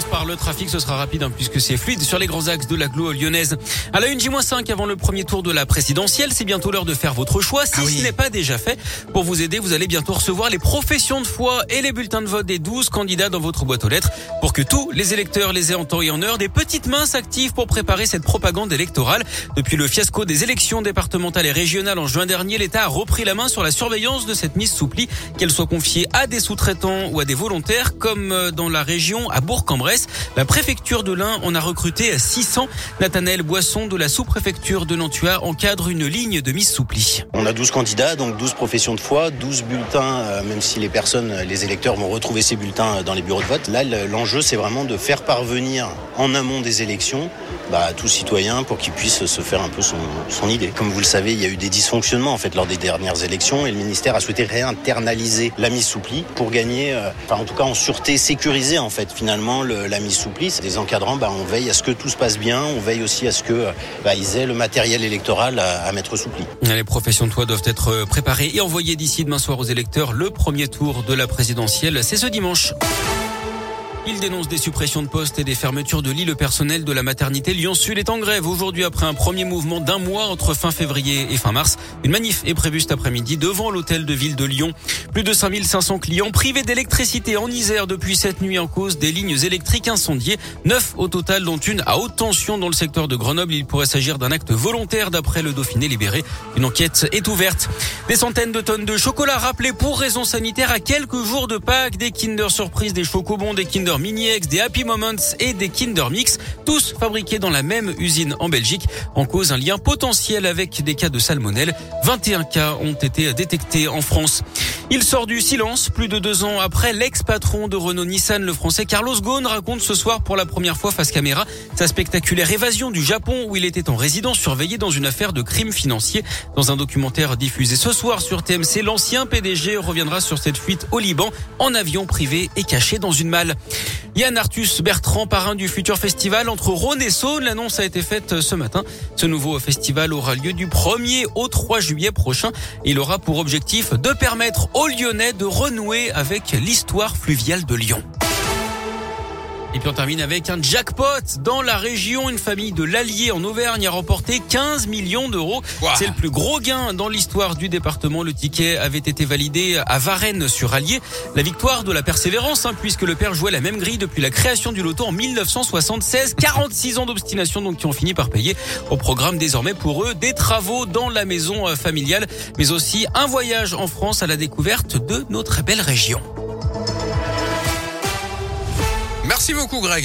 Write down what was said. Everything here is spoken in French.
Commence par le trafic, ce sera rapide hein, puisque c'est fluide sur les grands axes de l'agglo lyonnaise. À la 1 J-5 avant le premier tour de la présidentielle, c'est bientôt l'heure de faire votre choix. Si Ah oui. ce n'est pas déjà fait, pour vous aider, vous allez bientôt recevoir les professions de foi et les bulletins de vote des 12 candidats dans votre boîte aux lettres pour que tous les électeurs les aient en temps et en heure. Des petites mains s'activent pour préparer cette propagande électorale. Depuis le fiasco des élections départementales et régionales en juin dernier, l'État a repris la main sur la surveillance de cette mise sous pli, qu'elle soit confiée à des sous-traitants ou à des volontaires, comme euh, dans la région à Bourg-en-Bresse. La préfecture de l'Ain en a recruté 600. Nathanaël Boisson de la sous-préfecture de Nantua encadre une ligne de mise sous pli. On a 12 candidats, donc 12 professions de foi, 12 bulletins, euh, même si les personnes, les électeurs vont retrouver ces bulletins euh, dans les bureaux de vote. Là, le- l'enjeu, c'est vraiment de faire parvenir en amont des élections bah, à tout citoyen pour qu'il puisse se faire un peu son, idée. Comme vous le savez, il y a eu des dysfonctionnements en fait lors des dernières élections et le ministère a souhaité réinternaliser la mise sous pli pour gagner, euh, enfin en tout cas en sûreté, sécuriser en fait finalement le- la mise sous pli. Des encadrants, bah, on veille à ce que tout se passe bien, on veille aussi à ce que euh, bah, aient le matériel électoral à, mettre sous pli. Les professions de foi doivent être préparées et envoyées d'ici demain soir aux électeurs. Le premier tour de la présidentielle, c'est ce dimanche. Il dénonce des suppressions de postes et des fermetures de lits. Le personnel de la maternité Lyon-Sud est en grève aujourd'hui après un premier mouvement d'un mois entre fin février et fin mars. Une manif est prévue cet après-midi devant l'hôtel de ville de Lyon. Plus de 5500 clients privés d'électricité en Isère depuis cette nuit en cause des lignes électriques incendiées. Neuf au total, dont une à haute tension dans le secteur de Grenoble. Il pourrait s'agir d'un acte volontaire d'après le Dauphiné libéré. Une enquête est ouverte. Des centaines de tonnes de chocolat rappelés pour raisons sanitaires à quelques jours de Pâques. Des Kinder Surprise, des Chocobons, des Kinder Mini X, des Happy Moments et des Kinder Mix. Tous fabriqués dans la même usine en Belgique. En cause un lien potentiel avec des cas de salmonelle. 21 cas ont été détectés en France. Il sort du silence plus de deux ans après l'ex-patron de Renault Nissan, le français Carlos Ghosn, raconte ce soir pour la première fois face caméra sa spectaculaire évasion du Japon où il était en résidence surveillé dans une affaire de crime financier. Dans un documentaire diffusé ce soir sur TMC, l'ancien PDG reviendra sur cette fuite au Liban en avion privé et caché dans une malle. Yann Arthus Bertrand, parrain du futur festival entre Rhône et Saône. L'annonce a été faite ce matin. Ce nouveau festival aura lieu du 1er au 3 juillet prochain. Il aura pour objectif de permettre aux Lyonnais de renouer avec l'histoire fluviale de Lyon. Et puis on termine avec un jackpot dans la région. Une famille de l'Allier en Auvergne a remporté 15 millions d'euros. Wow. C'est le plus gros gain dans l'histoire du département. Le ticket avait été validé à Varennes sur Allier. La victoire de la persévérance, hein, puisque le père jouait la même grille depuis la création du loto en 1976. 46 ans d'obstination donc qui ont fini par payer. Au programme désormais pour eux des travaux dans la maison euh, familiale, mais aussi un voyage en France à la découverte de notre belle région. Merci beaucoup Greg.